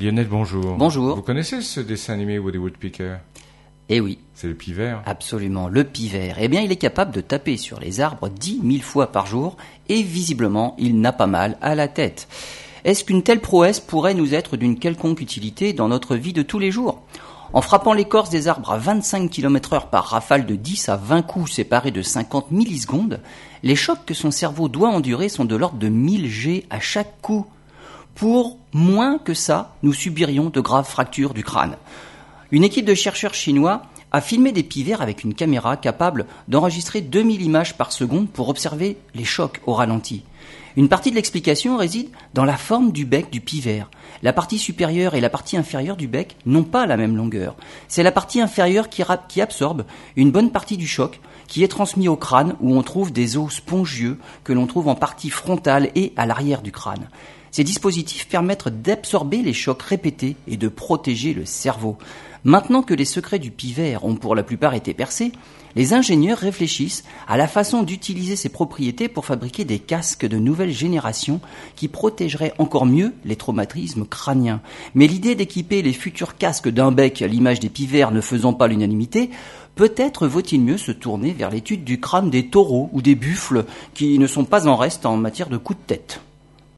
Lionel, bonjour. Bonjour. Vous connaissez ce dessin animé Woody Woodpecker Eh oui, C'est le pivert? absolument, le pivert. Eh bien, il est capable de taper sur les arbres dix mille fois par jour et visiblement, il n'a pas mal à la tête. Est-ce qu'une telle prouesse pourrait nous être d'une quelconque utilité dans notre vie de tous les jours? En frappant l'écorce des arbres à 25 km heure par rafale de 10 à 20 coups séparés de 50 millisecondes, les chocs que son cerveau doit endurer sont de l'ordre de 1000 G à chaque coup. Pour moins que ça, nous subirions de graves fractures du crâne. Une équipe de chercheurs chinois a filmé des pivers avec une caméra capable d'enregistrer 2000 images par seconde pour observer les chocs au ralenti. Une partie de l'explication réside dans la forme du bec du pivert. La partie supérieure et la partie inférieure du bec n'ont pas la même longueur. C'est la partie inférieure qui, absorbe une bonne partie du choc, qui est transmis au crâne où on trouve des os spongieux que l'on trouve en partie frontale et à l'arrière du crâne. Ces dispositifs permettent d'absorber les chocs répétés et de protéger le cerveau. Maintenant que les secrets du pivert ont pour la plupart été percés, les ingénieurs réfléchissent à la façon d'utiliser ces propriétés pour fabriquer des casques de nouvelle génération qui protégeraient encore mieux les traumatismes crâniens. Mais l'idée d'équiper les futurs casques d'un bec à l'image des pivers ne faisant pas l'unanimité, peut-être vaut-il mieux se tourner vers l'étude du crâne des taureaux ou des buffles qui ne sont pas en reste en matière de coups de tête.